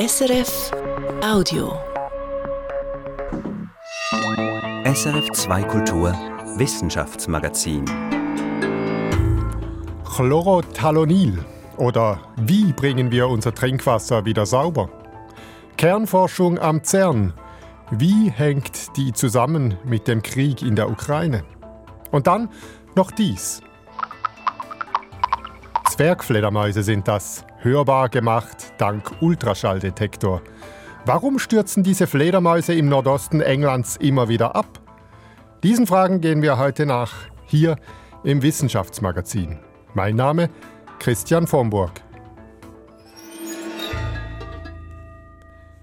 SRF Audio. SRF 2 Kultur Wissenschaftsmagazin. Chlorothalonil oder wie bringen wir unser Trinkwasser wieder sauber? Kernforschung am CERN. Wie hängt die zusammen mit dem Krieg in der Ukraine? Und dann noch dies. Zwergfledermäuse sind das, hörbar gemacht dank Ultraschalldetektor. Warum stürzen diese Fledermäuse im Nordosten Englands immer wieder ab? Diesen Fragen gehen wir heute nach, hier im Wissenschaftsmagazin. Mein Name Christian Vomburg.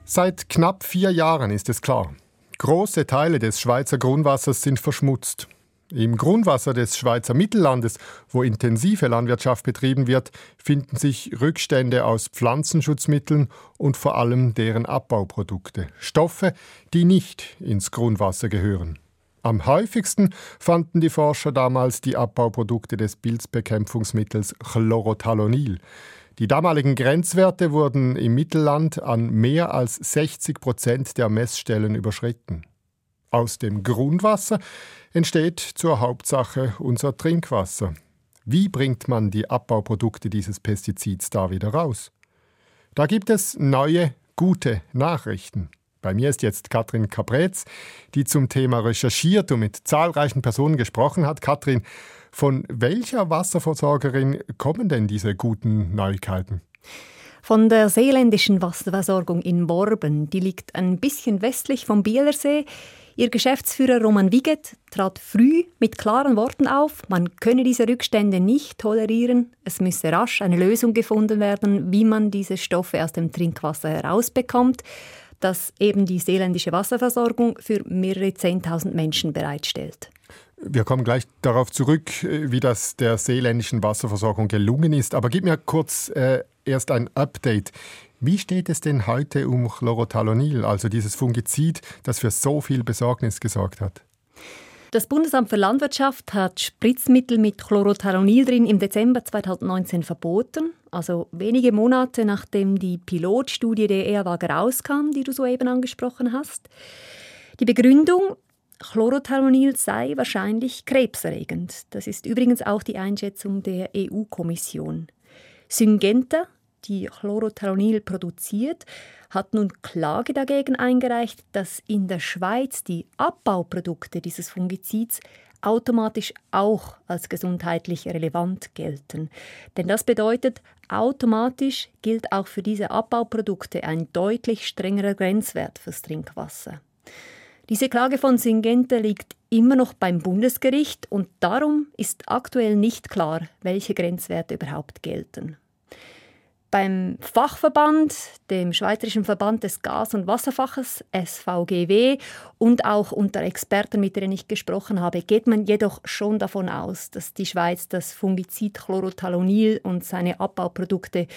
Seit knapp vier Jahren ist es klar. Große Teile des Schweizer Grundwassers sind verschmutzt. Im Grundwasser des Schweizer Mittellandes, wo intensive Landwirtschaft betrieben wird, finden sich Rückstände aus Pflanzenschutzmitteln und vor allem deren Abbauprodukte. Stoffe, die nicht ins Grundwasser gehören. Am häufigsten fanden die Forscher damals die Abbauprodukte des Pilzbekämpfungsmittels Chlorothalonil. Die damaligen Grenzwerte wurden im Mittelland an mehr als 60 Prozent der Messstellen überschritten. Aus dem Grundwasser entsteht zur Hauptsache unser Trinkwasser. Wie bringt man die Abbauprodukte dieses Pestizids da wieder raus? Da gibt es neue, gute Nachrichten. Bei mir ist jetzt Katrin Kapretz, die zum Thema recherchiert und mit zahlreichen Personen gesprochen hat. Katrin, von welcher Wasserversorgerin kommen denn diese guten Neuigkeiten? Von der seeländischen Wasserversorgung in Worben, die liegt ein bisschen westlich vom Bielersee. Ihr Geschäftsführer Roman Wiget trat früh mit klaren Worten auf, man könne diese Rückstände nicht tolerieren, es müsse rasch eine Lösung gefunden werden, wie man diese Stoffe aus dem Trinkwasser herausbekommt, das eben die seeländische Wasserversorgung für mehrere Zehntausend Menschen bereitstellt. Wir kommen gleich darauf zurück, wie das der seeländischen Wasserversorgung gelungen ist. Aber gib mir kurz äh, erst ein Update. Wie steht es denn heute um Chlorothalonil, also dieses Fungizid, das für so viel Besorgnis gesorgt hat? Das Bundesamt für Landwirtschaft hat Spritzmittel mit Chlorothalonil drin im Dezember 2019 verboten, also wenige Monate nachdem die Pilotstudie der EAWAG rauskam, die du soeben angesprochen hast. Die Begründung, Chlorothalonil sei wahrscheinlich krebserregend. Das ist übrigens auch die Einschätzung der EU-Kommission. Syngenta, die Chlorothalonil produziert, hat nun Klage dagegen eingereicht, dass in der Schweiz die Abbauprodukte dieses Fungizids automatisch auch als gesundheitlich relevant gelten. Denn das bedeutet, automatisch gilt auch für diese Abbauprodukte ein deutlich strengerer Grenzwert fürs Trinkwasser. Diese Klage von Syngenta liegt immer noch beim Bundesgericht und darum ist aktuell nicht klar, welche Grenzwerte überhaupt gelten. Beim Fachverband, dem Schweizerischen Verband des Gas- und Wasserfaches SVGW und auch unter Experten, mit denen ich gesprochen habe, geht man jedoch schon davon aus, dass die Schweiz das Fungizid Chlorothalonil und seine Abbauprodukte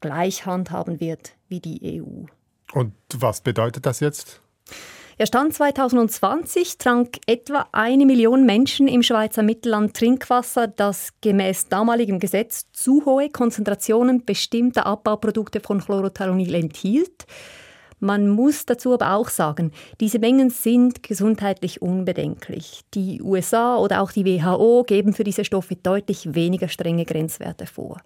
gleich handhaben wird wie die EU. Und was bedeutet das jetzt? Ja, Stand 2020 trank etwa eine Million Menschen im Schweizer Mittelland Trinkwasser, das gemäß damaligem Gesetz zu hohe Konzentrationen bestimmter Abbauprodukte von Chlorothalonil enthielt. Man muss dazu aber auch sagen, diese Mengen sind gesundheitlich unbedenklich. Die USA oder auch die WHO geben für diese Stoffe deutlich weniger strenge Grenzwerte vor.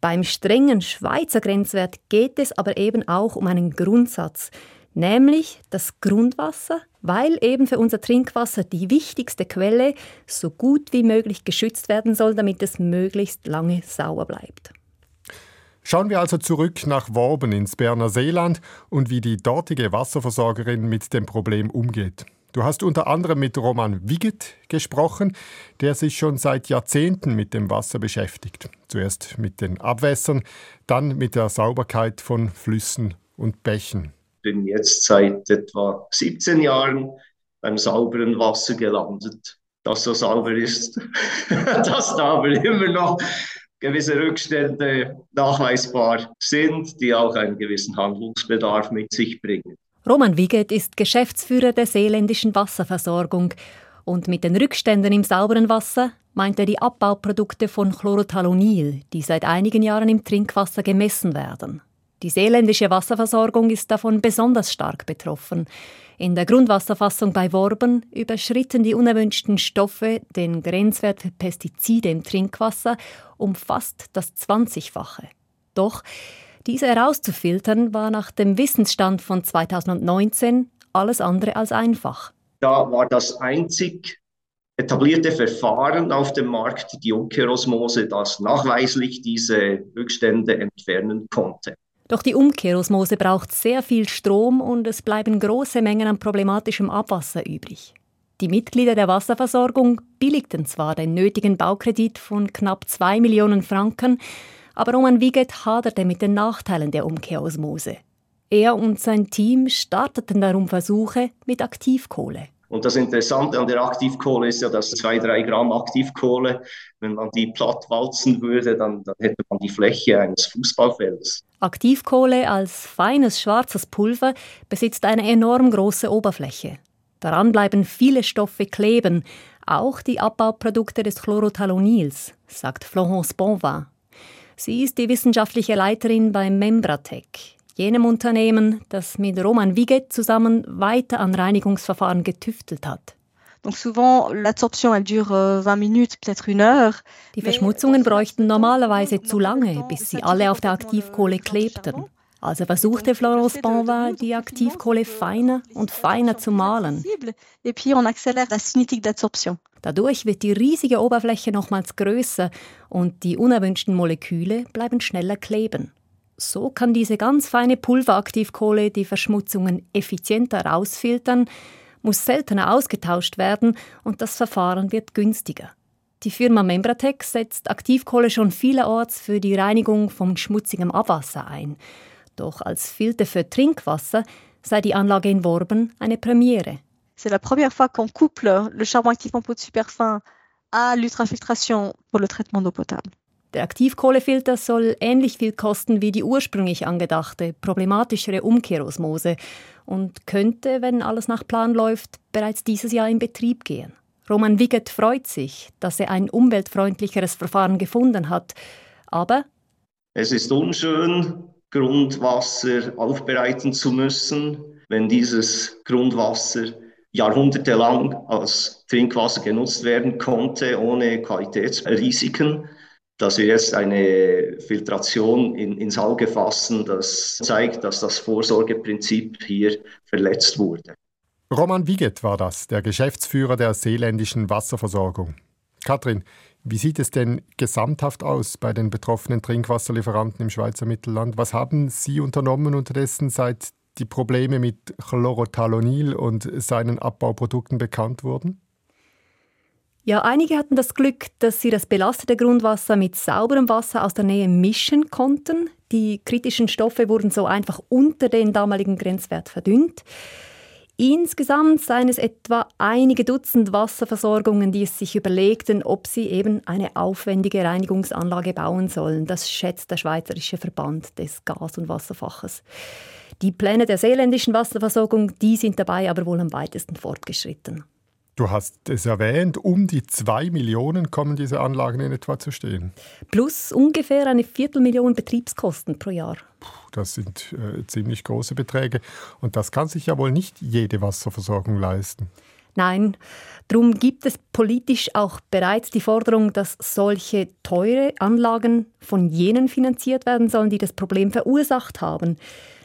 Beim strengen Schweizer Grenzwert geht es aber eben auch um einen Grundsatz nämlich das Grundwasser, weil eben für unser Trinkwasser die wichtigste Quelle so gut wie möglich geschützt werden soll, damit es möglichst lange sauer bleibt. Schauen wir also zurück nach Worben ins Berner Seeland und wie die dortige Wasserversorgerin mit dem Problem umgeht. Du hast unter anderem mit Roman Wiget gesprochen, der sich schon seit Jahrzehnten mit dem Wasser beschäftigt. Zuerst mit den Abwässern, dann mit der Sauberkeit von Flüssen und Bächen bin jetzt seit etwa 17 Jahren beim sauberen Wasser gelandet. Das so sauber ist, dass da aber immer noch gewisse Rückstände nachweisbar sind, die auch einen gewissen Handlungsbedarf mit sich bringen. Roman Wiget ist Geschäftsführer der seeländischen Wasserversorgung und mit den Rückständen im sauberen Wasser meint er die Abbauprodukte von Chlorothalonil, die seit einigen Jahren im Trinkwasser gemessen werden. Die seeländische Wasserversorgung ist davon besonders stark betroffen. In der Grundwasserfassung bei Worben überschritten die unerwünschten Stoffe den Grenzwert für Pestizide im Trinkwasser um fast das 20-fache. Doch diese herauszufiltern war nach dem Wissensstand von 2019 alles andere als einfach. Da war das einzig etablierte Verfahren auf dem Markt die Umkehrosmose, das nachweislich diese Rückstände entfernen konnte. Doch die Umkehrosmose braucht sehr viel Strom und es bleiben große Mengen an problematischem Abwasser übrig. Die Mitglieder der Wasserversorgung billigten zwar den nötigen Baukredit von knapp 2 Millionen Franken, aber Roman Wiegert haderte mit den Nachteilen der Umkehrosmose. Er und sein Team starteten darum Versuche mit Aktivkohle. Und das Interessante an der Aktivkohle ist ja, dass zwei, drei Gramm Aktivkohle, wenn man die platt walzen würde, dann, dann hätte man die Fläche eines Fußballfelds. Aktivkohle als feines schwarzes Pulver besitzt eine enorm große Oberfläche. Daran bleiben viele Stoffe kleben, auch die Abbauprodukte des Chlorothalonils, sagt Florence Bonvin. Sie ist die wissenschaftliche Leiterin beim Membratec jenem Unternehmen, das mit Roman Wiget zusammen weiter an Reinigungsverfahren getüftelt hat. Donc souvent, l'absorption, elle dure 20 euh. Die Verschmutzungen bräuchten normalerweise zu lange, bis sie alle auf der Aktivkohle klebten. Also versuchte Florence Bonvin, die Aktivkohle feiner und feiner zu malen. Dadurch wird die riesige Oberfläche nochmals größer und die unerwünschten Moleküle bleiben schneller kleben. So kann diese ganz feine Pulveraktivkohle die Verschmutzungen effizienter rausfiltern, muss seltener ausgetauscht werden und das Verfahren wird günstiger. Die Firma Membratec setzt Aktivkohle schon vielerorts für die Reinigung von schmutzigem Abwasser ein. Doch als Filter für Trinkwasser sei die Anlage in Worben eine Premiere. C'est la première fois qu'on couple le charbon actif en peau de superfin à l'ultrafiltration pour le traitement d'eau potable. Der Aktivkohlefilter soll ähnlich viel kosten wie die ursprünglich angedachte, problematischere Umkehrosmose und könnte, wenn alles nach Plan läuft, bereits dieses Jahr in Betrieb gehen. Roman Wiggett freut sich, dass er ein umweltfreundlicheres Verfahren gefunden hat. Aber es ist unschön, Grundwasser aufbereiten zu müssen, wenn dieses Grundwasser jahrhundertelang als Trinkwasser genutzt werden konnte, ohne Qualitätsrisiken dass wir jetzt eine Filtration in, ins Auge fassen, das zeigt, dass das Vorsorgeprinzip hier verletzt wurde. Roman Wiget war das, der Geschäftsführer der seeländischen Wasserversorgung. Katrin, wie sieht es denn gesamthaft aus bei den betroffenen Trinkwasserlieferanten im Schweizer Mittelland? Was haben Sie unternommen unterdessen, seit die Probleme mit Chlorothalonil und seinen Abbauprodukten bekannt wurden? Ja, einige hatten das Glück, dass sie das belastete Grundwasser mit sauberem Wasser aus der Nähe mischen konnten. Die kritischen Stoffe wurden so einfach unter den damaligen Grenzwert verdünnt. Insgesamt seien es etwa einige Dutzend Wasserversorgungen, die es sich überlegten, ob sie eben eine aufwendige Reinigungsanlage bauen sollen. Das schätzt der Schweizerische Verband des Gas- und Wasserfaches. Die Pläne der seeländischen Wasserversorgung, die sind dabei aber wohl am weitesten fortgeschritten. Du hast es erwähnt, um die zwei Millionen kommen diese Anlagen in etwa zu stehen. Plus ungefähr eine Viertelmillion Betriebskosten pro Jahr. Das sind äh, ziemlich große Beträge. Und das kann sich ja wohl nicht jede Wasserversorgung leisten. Nein, darum gibt es politisch auch bereits die Forderung, dass solche teure Anlagen von jenen finanziert werden sollen, die das Problem verursacht haben.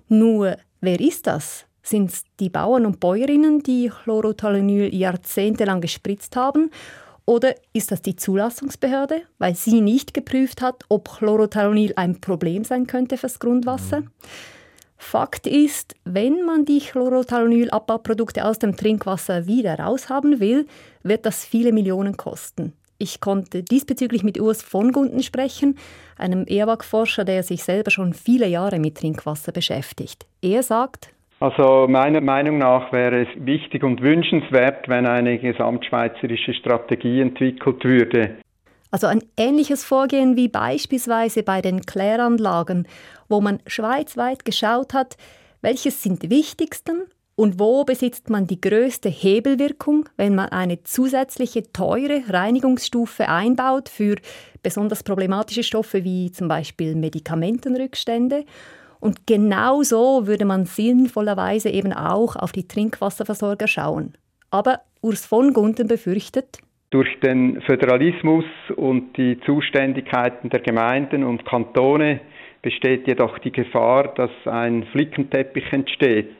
Nur, wer ist das? Sind es die Bauern und Bäuerinnen, die Chlorothalonil jahrzehntelang gespritzt haben? Oder ist das die Zulassungsbehörde, weil sie nicht geprüft hat, ob Chlorothalonil ein Problem sein könnte fürs Grundwasser? Fakt ist, wenn man die Chlorothalonil-Abbauprodukte aus dem Trinkwasser wieder raushaben will, wird das viele Millionen kosten. Ich konnte diesbezüglich mit Urs von Gunden sprechen, einem EWAG-Forscher, der sich selber schon viele Jahre mit Trinkwasser beschäftigt. Er sagt, also meiner Meinung nach wäre es wichtig und wünschenswert, wenn eine gesamtschweizerische Strategie entwickelt würde. Also ein ähnliches Vorgehen wie beispielsweise bei den Kläranlagen, wo man schweizweit geschaut hat, welches sind die wichtigsten und wo besitzt man die größte Hebelwirkung, wenn man eine zusätzliche teure Reinigungsstufe einbaut für besonders problematische Stoffe wie zum Beispiel Medikamentenrückstände Und genau so würde man sinnvollerweise eben auch auf die Trinkwasserversorger schauen. Aber Urs von Gunten befürchtet, durch den Föderalismus und die Zuständigkeiten der Gemeinden und Kantone besteht jedoch die Gefahr, dass ein Flickenteppich entsteht.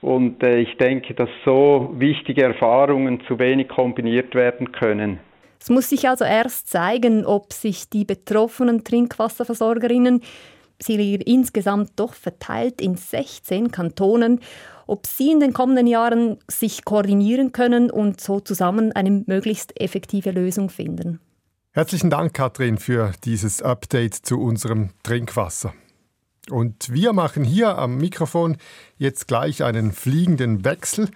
Und äh, ich denke, dass so wichtige Erfahrungen zu wenig kombiniert werden können. Es muss sich also erst zeigen, ob sich die betroffenen Trinkwasserversorgerinnen, sie liegen insgesamt doch verteilt in 16 Kantonen, ob sie in den kommenden Jahren sich koordinieren können und so zusammen eine möglichst effektive Lösung finden. Herzlichen Dank, Katrin, für dieses Update zu unserem Trinkwasser. Und wir machen hier am Mikrofon jetzt gleich einen fliegenden Wechsel.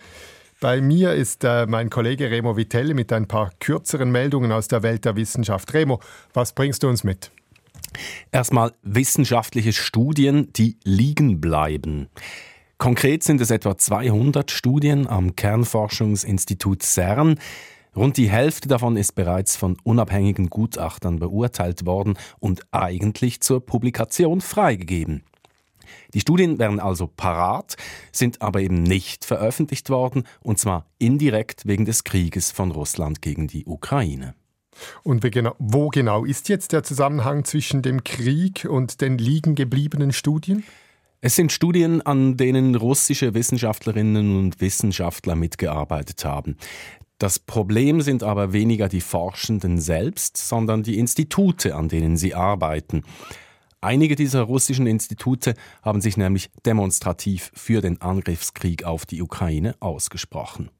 Bei mir ist äh, mein Kollege Remo Vitelli mit ein paar kürzeren Meldungen aus der Welt der Wissenschaft. Remo, was bringst du uns mit? Erstmal wissenschaftliche Studien, die liegen bleiben. Konkret sind es etwa 200 Studien am Kernforschungsinstitut CERN. Rund die Hälfte davon ist bereits von unabhängigen Gutachtern beurteilt worden und eigentlich zur Publikation freigegeben. Die Studien wären also parat, sind aber eben nicht veröffentlicht worden, und zwar indirekt wegen des Krieges von Russland gegen die Ukraine. Und wo genau ist jetzt der Zusammenhang zwischen dem Krieg und den liegen gebliebenen Studien? Es sind Studien, an denen russische Wissenschaftlerinnen und Wissenschaftler mitgearbeitet haben. Das Problem sind aber weniger die Forschenden selbst, sondern die Institute, an denen sie arbeiten. Einige dieser russischen Institute haben sich nämlich demonstrativ für den Angriffskrieg auf die Ukraine ausgesprochen.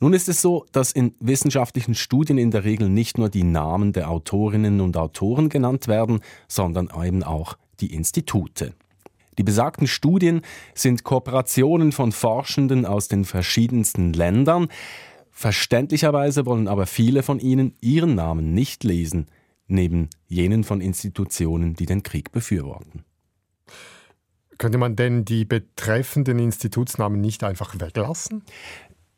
Nun ist es so, dass in wissenschaftlichen Studien in der Regel nicht nur die Namen der Autorinnen und Autoren genannt werden, sondern eben auch die Institute. Die besagten Studien sind Kooperationen von Forschenden aus den verschiedensten Ländern, Verständlicherweise wollen aber viele von ihnen ihren Namen nicht lesen, neben jenen von Institutionen, die den Krieg befürworten. Könnte man denn die betreffenden Institutsnamen nicht einfach weglassen?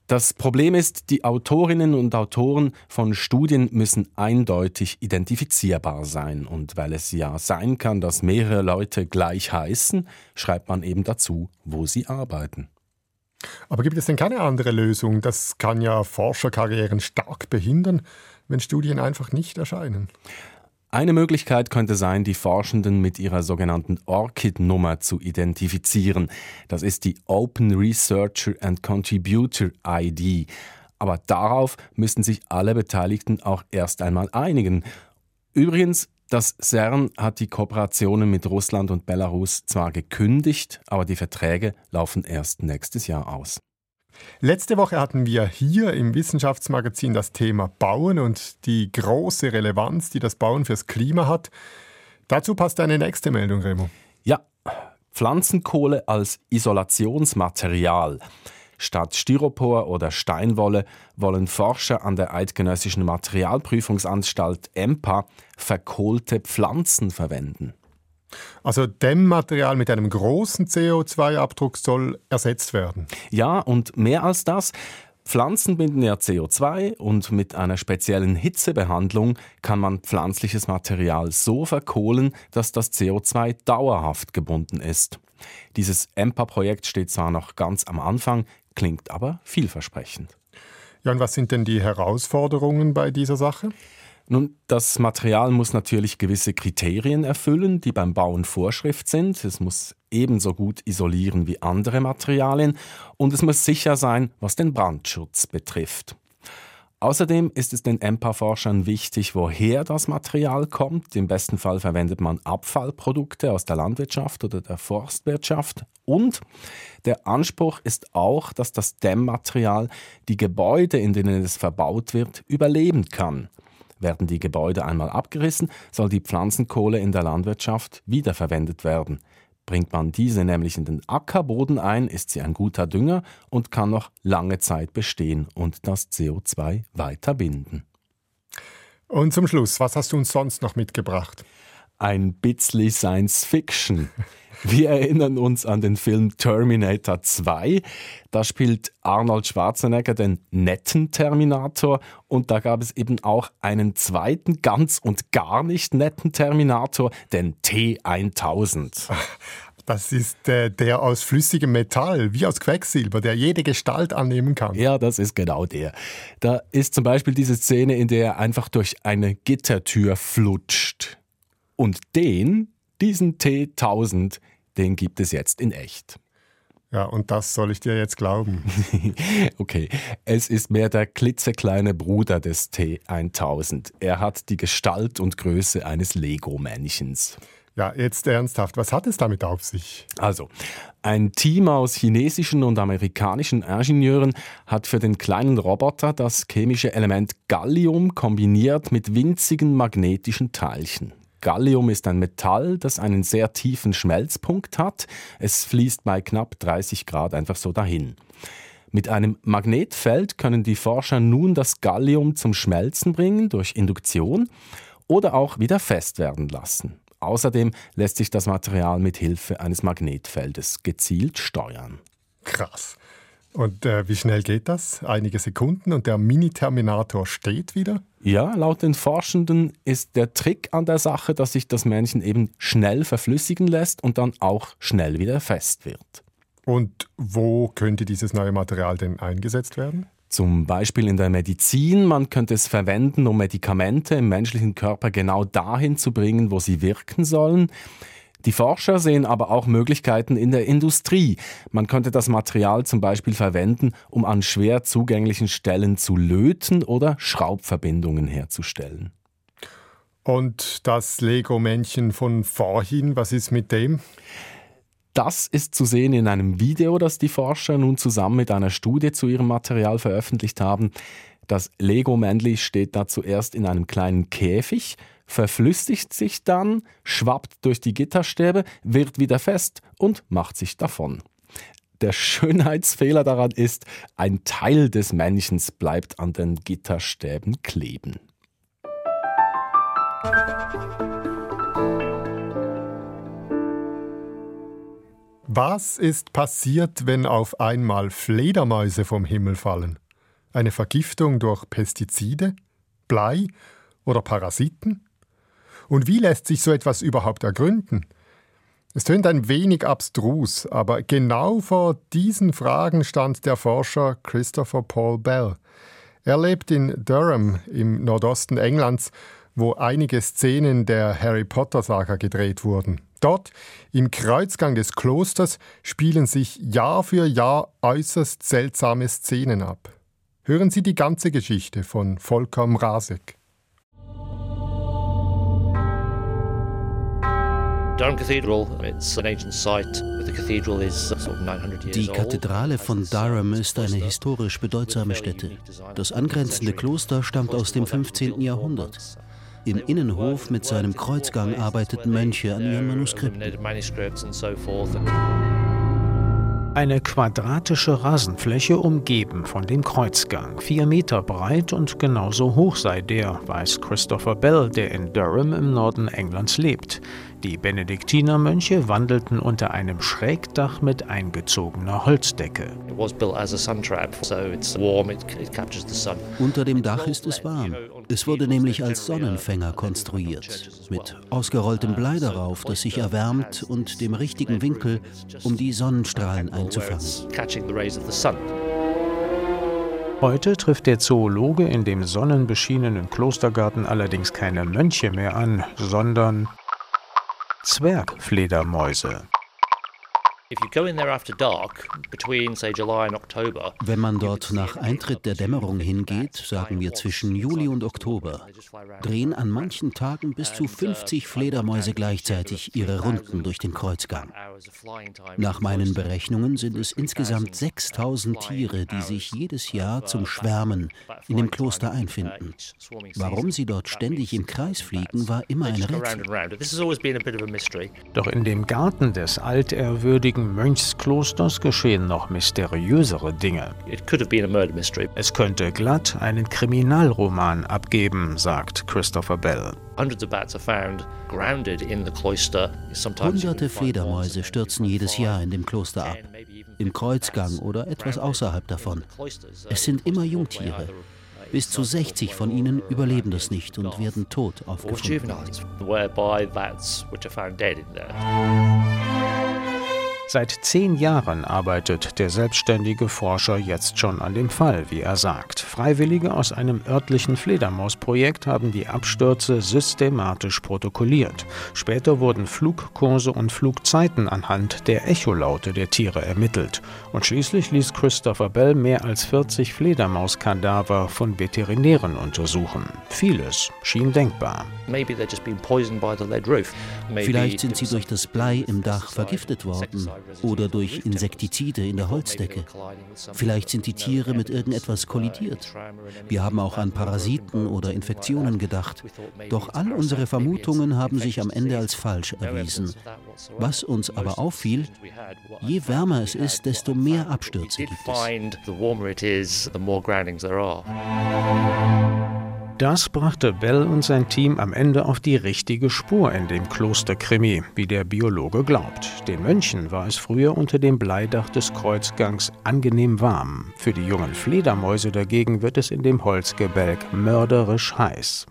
Das Problem ist, die Autorinnen und Autoren von Studien müssen eindeutig identifizierbar sein. Und weil es ja sein kann, dass mehrere Leute gleich heißen, schreibt man eben dazu, wo sie arbeiten. Aber gibt es denn keine andere Lösung? Das kann ja Forscherkarrieren stark behindern, wenn Studien einfach nicht erscheinen. Eine Möglichkeit könnte sein, die Forschenden mit ihrer sogenannten ORCID-Nummer zu identifizieren. Das ist die Open Researcher and Contributor ID. Aber darauf müssten sich alle Beteiligten auch erst einmal einigen. Übrigens, das CERN hat die Kooperationen mit Russland und Belarus zwar gekündigt, aber die Verträge laufen erst nächstes Jahr aus. Letzte Woche hatten wir hier im Wissenschaftsmagazin das Thema Bauen und die große Relevanz, die das Bauen fürs Klima hat. Dazu passt eine nächste Meldung, Remo. Ja, Pflanzenkohle als Isolationsmaterial. Statt Styropor oder Steinwolle wollen Forscher an der Eidgenössischen Materialprüfungsanstalt EMPA verkohlte Pflanzen verwenden. Also Dämmmaterial mit einem großen CO2-Abdruck soll ersetzt werden. Ja, und mehr als das. Pflanzen binden ja CO2 und mit einer speziellen Hitzebehandlung kann man pflanzliches Material so verkohlen, dass das CO2 dauerhaft gebunden ist. Dieses EMPA-Projekt steht zwar noch ganz am Anfang, klingt aber vielversprechend. Ja, und was sind denn die Herausforderungen bei dieser Sache? Nun, das Material muss natürlich gewisse Kriterien erfüllen, die beim Bauen Vorschrift sind. Es muss ebenso gut isolieren wie andere Materialien und es muss sicher sein, was den Brandschutz betrifft. Außerdem ist es den EMPA-Forschern wichtig, woher das Material kommt. Im besten Fall verwendet man Abfallprodukte aus der Landwirtschaft oder der Forstwirtschaft. Und der Anspruch ist auch, dass das Dämmmaterial die Gebäude, in denen es verbaut wird, überleben kann. Werden die Gebäude einmal abgerissen, soll die Pflanzenkohle in der Landwirtschaft wiederverwendet werden. Bringt man diese nämlich in den Ackerboden ein, ist sie ein guter Dünger und kann noch lange Zeit bestehen und das CO2 weiter binden. Und zum Schluss, was hast du uns sonst noch mitgebracht? Ein bisschen Science Fiction. Wir erinnern uns an den Film Terminator 2. Da spielt Arnold Schwarzenegger den netten Terminator und da gab es eben auch einen zweiten ganz und gar nicht netten Terminator, den T1000. Das ist äh, der aus flüssigem Metall, wie aus Quecksilber, der jede Gestalt annehmen kann. Ja, das ist genau der. Da ist zum Beispiel diese Szene, in der er einfach durch eine Gittertür flutscht. Und den, diesen T1000, den gibt es jetzt in echt. Ja, und das soll ich dir jetzt glauben. okay, es ist mehr der klitzekleine Bruder des T1000. Er hat die Gestalt und Größe eines Lego-Männchens. Ja, jetzt ernsthaft, was hat es damit auf sich? Also, ein Team aus chinesischen und amerikanischen Ingenieuren hat für den kleinen Roboter das chemische Element Gallium kombiniert mit winzigen magnetischen Teilchen. Gallium ist ein Metall, das einen sehr tiefen Schmelzpunkt hat. Es fließt bei knapp 30 Grad einfach so dahin. Mit einem Magnetfeld können die Forscher nun das Gallium zum Schmelzen bringen durch Induktion oder auch wieder fest werden lassen. Außerdem lässt sich das Material mit Hilfe eines Magnetfeldes gezielt steuern. Krass. Und äh, wie schnell geht das? Einige Sekunden und der Mini-Terminator steht wieder? Ja, laut den Forschenden ist der Trick an der Sache, dass sich das Männchen eben schnell verflüssigen lässt und dann auch schnell wieder fest wird. Und wo könnte dieses neue Material denn eingesetzt werden? Zum Beispiel in der Medizin. Man könnte es verwenden, um Medikamente im menschlichen Körper genau dahin zu bringen, wo sie wirken sollen. Die Forscher sehen aber auch Möglichkeiten in der Industrie. Man könnte das Material zum Beispiel verwenden, um an schwer zugänglichen Stellen zu löten oder Schraubverbindungen herzustellen. Und das Lego-Männchen von vorhin, was ist mit dem? Das ist zu sehen in einem Video, das die Forscher nun zusammen mit einer Studie zu ihrem Material veröffentlicht haben. Das Lego-Männli steht da zuerst in einem kleinen Käfig verflüssigt sich dann, schwappt durch die Gitterstäbe, wird wieder fest und macht sich davon. Der Schönheitsfehler daran ist, ein Teil des Männchens bleibt an den Gitterstäben kleben. Was ist passiert, wenn auf einmal Fledermäuse vom Himmel fallen? Eine Vergiftung durch Pestizide, Blei oder Parasiten? Und wie lässt sich so etwas überhaupt ergründen? Es tönt ein wenig abstrus, aber genau vor diesen Fragen stand der Forscher Christopher Paul Bell. Er lebt in Durham im Nordosten Englands, wo einige Szenen der Harry Potter-Saga gedreht wurden. Dort, im Kreuzgang des Klosters, spielen sich Jahr für Jahr äußerst seltsame Szenen ab. Hören Sie die ganze Geschichte von Volker Mrazek. Die Kathedrale von Durham ist eine historisch bedeutsame Stätte. Das angrenzende Kloster stammt aus dem 15. Jahrhundert. Im Innenhof mit seinem Kreuzgang arbeiteten Mönche an ihren Manuskripten. Eine quadratische Rasenfläche umgeben von dem Kreuzgang. Vier Meter breit und genauso hoch sei der, weiß Christopher Bell, der in Durham im Norden Englands lebt. Die Benediktinermönche wandelten unter einem Schrägdach mit eingezogener Holzdecke. Unter dem Dach ist es warm. Es wurde nämlich als Sonnenfänger konstruiert, mit ausgerolltem Blei darauf, das sich erwärmt und dem richtigen Winkel, um die Sonnenstrahlen einzufangen. Heute trifft der Zoologe in dem sonnenbeschienenen Klostergarten allerdings keine Mönche mehr an, sondern Zwergfledermäuse wenn man dort nach Eintritt der Dämmerung hingeht, sagen wir zwischen Juli und Oktober, drehen an manchen Tagen bis zu 50 uh, Fledermäuse gleichzeitig ihre Runden durch den Kreuzgang. Nach meinen Berechnungen sind es insgesamt 6000 Tiere, die sich jedes Jahr zum Schwärmen in dem Kloster einfinden. Warum sie dort ständig im Kreis fliegen, war immer ein Rätsel. Doch in dem Garten des altehrwürdigen heutigen Mönchsklosters geschehen noch mysteriösere Dinge. Es könnte glatt einen Kriminalroman abgeben, sagt Christopher Bell. Hunderte Fledermäuse stürzen jedes Jahr in dem Kloster ab, im Kreuzgang oder etwas außerhalb davon. Es sind immer Jungtiere. Bis zu 60 von ihnen überleben das nicht und werden tot aufgefunden. Seit zehn Jahren arbeitet der selbstständige Forscher jetzt schon an dem Fall, wie er sagt. Freiwillige aus einem örtlichen Fledermausprojekt haben die Abstürze systematisch protokolliert. Später wurden Flugkurse und Flugzeiten anhand der Echolaute der Tiere ermittelt. Und schließlich ließ Christopher Bell mehr als 40 Fledermauskadaver von Veterinären untersuchen. Vieles schien denkbar. Vielleicht sind sie durch das Blei im Dach vergiftet worden oder durch Insektizide in der Holzdecke. Vielleicht sind die Tiere mit irgendetwas kollidiert. Wir haben auch an Parasiten oder Infektionen gedacht. Doch all unsere Vermutungen haben sich am Ende als falsch erwiesen. Was uns aber auffiel, je wärmer es ist, desto mehr Abstürze gibt es. Das brachte Bell und sein Team am Ende auf die richtige Spur in dem Klosterkrimi, wie der Biologe glaubt. Den Mönchen war es früher unter dem Bleidach des Kreuzgangs angenehm warm. Für die jungen Fledermäuse dagegen wird es in dem Holzgebälk mörderisch heiß.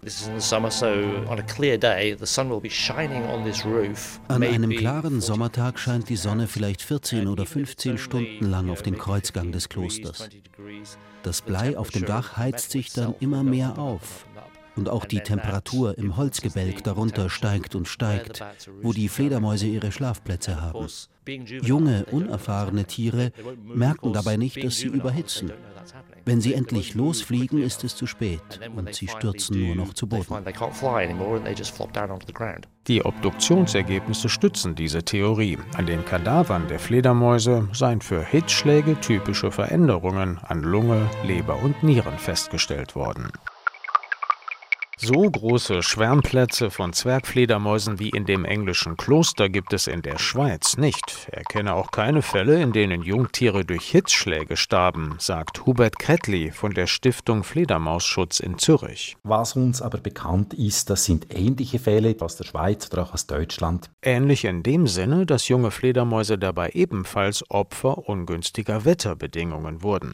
An einem klaren Sommertag scheint die Sonne vielleicht 14 oder 15 Stunden lang auf den Kreuzgang des Klosters. Das Blei auf dem Dach heizt sich dann immer mehr auf. Und auch die Temperatur im Holzgebälk darunter steigt und steigt, wo die Fledermäuse ihre Schlafplätze haben. Junge, unerfahrene Tiere merken dabei nicht, dass sie überhitzen. Wenn sie endlich losfliegen, ist es zu spät und sie stürzen nur noch zu Boden. Die Obduktionsergebnisse stützen diese Theorie. An den Kadavern der Fledermäuse seien für Hitzschläge typische Veränderungen an Lunge, Leber und Nieren festgestellt worden. So große Schwärmplätze von Zwergfledermäusen wie in dem englischen Kloster gibt es in der Schweiz nicht. Er kenne auch keine Fälle, in denen Jungtiere durch Hitzschläge starben, sagt Hubert Kretli von der Stiftung Fledermausschutz in Zürich. Was uns aber bekannt ist, das sind ähnliche Fälle aus der Schweiz oder auch aus Deutschland. Ähnlich in dem Sinne, dass junge Fledermäuse dabei ebenfalls Opfer ungünstiger Wetterbedingungen wurden.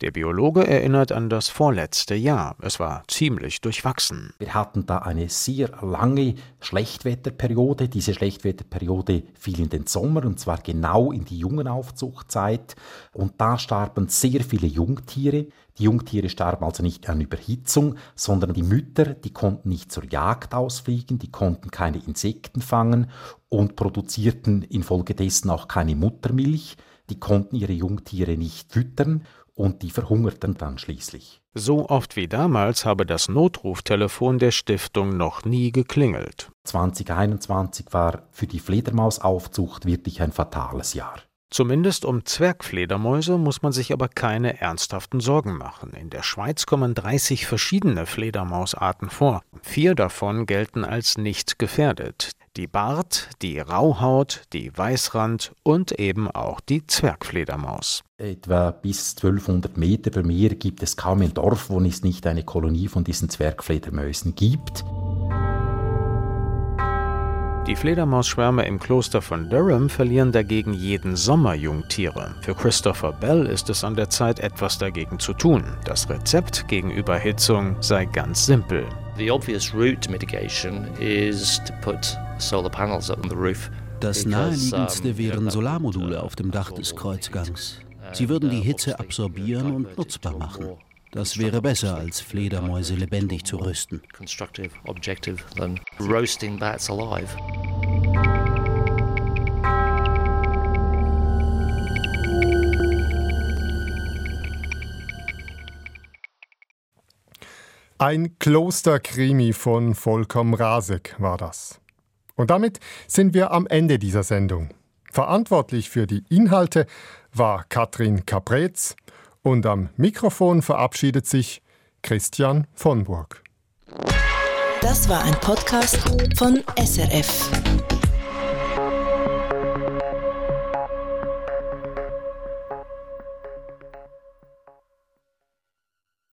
Der Biologe erinnert an das vorletzte Jahr. Es war ziemlich durchwachsen. Wir hatten da eine sehr lange Schlechtwetterperiode. Diese Schlechtwetterperiode fiel in den Sommer und zwar genau in die Jungenaufzuchtzeit. Und da starben sehr viele Jungtiere. Die Jungtiere starben also nicht an Überhitzung, sondern die Mütter, die konnten nicht zur Jagd ausfliegen, die konnten keine Insekten fangen und produzierten infolgedessen auch keine Muttermilch. Die konnten ihre Jungtiere nicht füttern und die verhungerten dann schließlich. So oft wie damals habe das Notruftelefon der Stiftung noch nie geklingelt. 2021 war für die Fledermausaufzucht wirklich ein fatales Jahr. Zumindest um Zwergfledermäuse muss man sich aber keine ernsthaften Sorgen machen. In der Schweiz kommen 30 verschiedene Fledermausarten vor. Vier davon gelten als nicht gefährdet. Die Bart, die Rauhaut, die Weißrand und eben auch die Zwergfledermaus. Etwa bis 1200 Meter per Meer gibt es kaum ein Dorf, wo es nicht eine Kolonie von diesen Zwergfledermäusen gibt. Die Fledermausschwärme im Kloster von Durham verlieren dagegen jeden Sommer Jungtiere. Für Christopher Bell ist es an der Zeit, etwas dagegen zu tun. Das Rezept gegen Überhitzung sei ganz simpel. Das naheliegendste wären Solarmodule auf dem Dach des Kreuzgangs. Sie würden die Hitze absorbieren und nutzbar machen. Das wäre besser, als Fledermäuse lebendig zu rösten. Ein Klosterkrimi von Volkom Rasek war das. Und damit sind wir am Ende dieser Sendung. Verantwortlich für die Inhalte war Katrin Caprez und am Mikrofon verabschiedet sich Christian von Burg. Das war ein Podcast von SRF.